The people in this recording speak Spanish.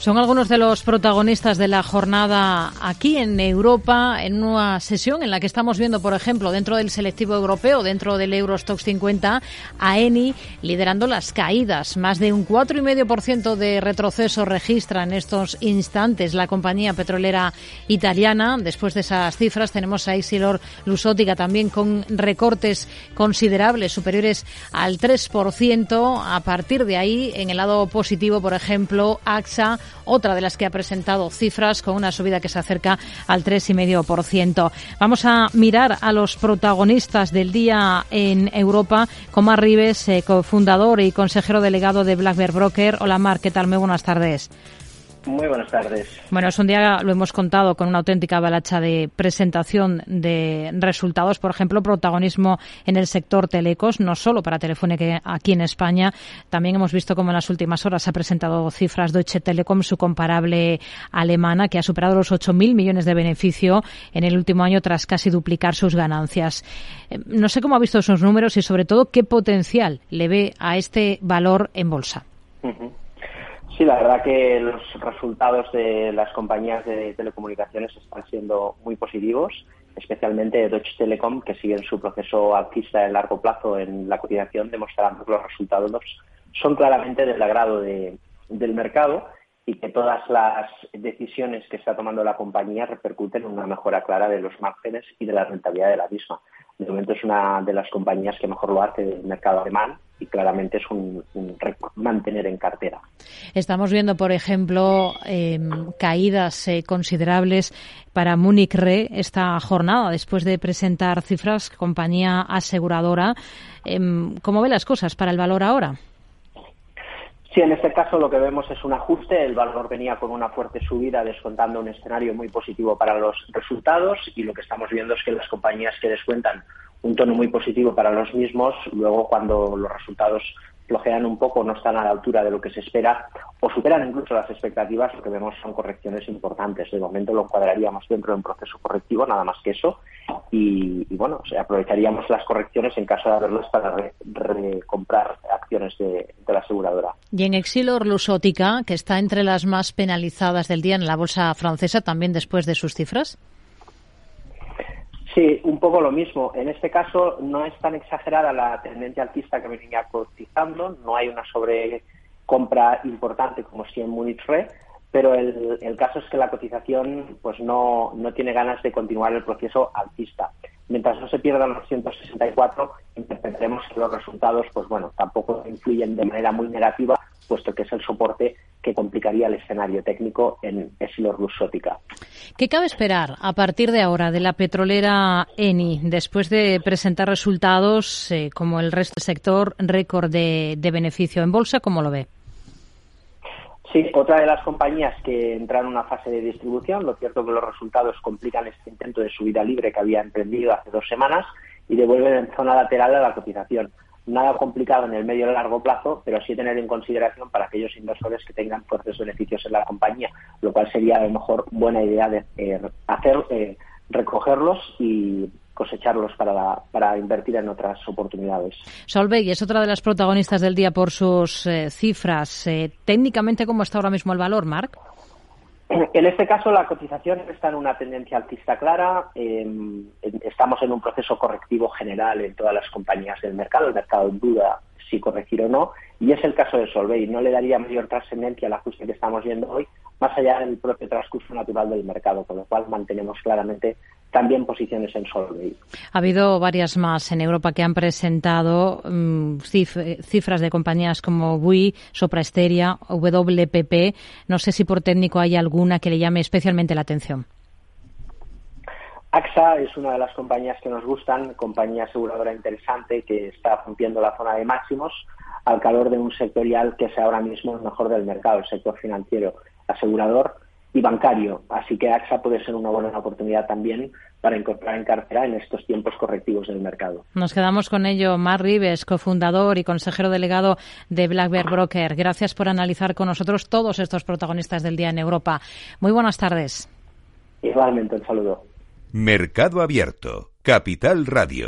Son algunos de los protagonistas de la jornada aquí en Europa, en una sesión en la que estamos viendo, por ejemplo, dentro del selectivo europeo, dentro del Eurostox 50, a Eni liderando las caídas. Más de un 4,5% de retroceso registra en estos instantes la compañía petrolera italiana. Después de esas cifras tenemos a Isilor Lusótica también con recortes considerables, superiores al 3%. A partir de ahí, en el lado positivo, por ejemplo, AXA otra de las que ha presentado cifras con una subida que se acerca al 3,5%. Vamos a mirar a los protagonistas del día en Europa, con Mar Rives, eh, cofundador y consejero delegado de Black Bear Broker. Hola Mar, ¿qué tal? Muy buenas tardes. Muy buenas tardes. Bueno, es un día, lo hemos contado, con una auténtica balacha de presentación de resultados. Por ejemplo, protagonismo en el sector telecos, no solo para Telefónica aquí en España. También hemos visto cómo en las últimas horas ha presentado cifras Deutsche Telekom, su comparable alemana, que ha superado los 8.000 millones de beneficio en el último año tras casi duplicar sus ganancias. Eh, no sé cómo ha visto esos números y, sobre todo, qué potencial le ve a este valor en bolsa. Sí, la verdad que los resultados de las compañías de telecomunicaciones están siendo muy positivos, especialmente Deutsche Telekom, que sigue en su proceso alcista de largo plazo en la cotización, demostrando que los resultados son claramente del agrado del mercado y que todas las decisiones que está tomando la compañía repercuten en una mejora clara de los márgenes y de la rentabilidad de la misma. De momento es una de las compañías que mejor lo hace del mercado alemán y claramente es un, mantener en cartera. Estamos viendo, por ejemplo, em, caídas eh, considerables para Munich Re esta jornada después de presentar cifras compañía aseguradora. Em, ¿Cómo ve las cosas para el valor ahora? Sí, en este caso lo que vemos es un ajuste. El valor venía con una fuerte subida, descontando un escenario muy positivo para los resultados y lo que estamos viendo es que las compañías que descuentan un tono muy positivo para los mismos, luego cuando los resultados flojean un poco, no están a la altura de lo que se espera o superan incluso las expectativas, lo que vemos son correcciones importantes. De momento lo cuadraríamos dentro de un proceso correctivo, nada más que eso, y, bueno, aprovecharíamos las correcciones en caso de haberlas para recomprar acciones de, de, la aseguradora. Y en Exilor Lusótica, que está entre las más penalizadas del día en la bolsa francesa, también después de sus cifras. Sí, un poco lo mismo. En este caso no es tan exagerada la tendencia alcista que venía cotizando, no hay una sobrecompra importante como si en Munich Re, pero el, el, caso es que la cotización pues no, no tiene ganas de continuar el proceso alcista. Mientras no se pierdan los 164, interpretaremos que los resultados pues bueno, tampoco influyen de manera muy negativa, puesto que es el soporte que complicaría el escenario técnico en Esilor Lusótica. ¿Qué cabe esperar a partir de ahora de la petrolera Eni después de presentar resultados eh, como el resto del sector récord de beneficio en bolsa? ¿Cómo lo ve? Sí, otra de las compañías que entraron en una fase de distribución, lo cierto que los resultados complican este intento de subida libre que había emprendido hace dos semanas y devuelven en zona lateral a la cotización. Nada complicado en el medio y largo plazo, pero sí tener en consideración para aquellos inversores que tengan fuertes beneficios en la compañía, lo cual sería a lo mejor buena idea de eh, hacer eh, recogerlos y cosecharlos para, para invertir en otras oportunidades. Solveig es otra de las protagonistas del día por sus eh, cifras. Eh, técnicamente, ¿cómo está ahora mismo el valor, Marc? En este caso, la cotización está en una tendencia altista clara. Em, estamos en un proceso correctivo general en todas las compañías del mercado. El mercado duda si corregir o no. Y es el caso de Solvay. No le daría mayor trascendencia al ajuste que estamos viendo hoy, más allá del propio transcurso natural del mercado, con lo cual mantenemos claramente también posiciones en Solvay. Ha habido varias más en Europa que han presentado mm, cifras de compañías como WI, Soprasteria, WPP. No sé si por técnico hay alguna que le llame especialmente la atención. AXA es una de las compañías que nos gustan, compañía aseguradora interesante que está rompiendo la zona de máximos al calor de un sectorial que es ahora mismo el mejor del mercado, el sector financiero, asegurador y bancario. Así que AXA puede ser una buena oportunidad también para incorporar en cartera en estos tiempos correctivos del mercado. Nos quedamos con ello. Mar Rives, cofundador y consejero delegado de Black Bear Broker. Gracias por analizar con nosotros todos estos protagonistas del día en Europa. Muy buenas tardes. Igualmente, un saludo. Mercado Abierto, Capital Radio.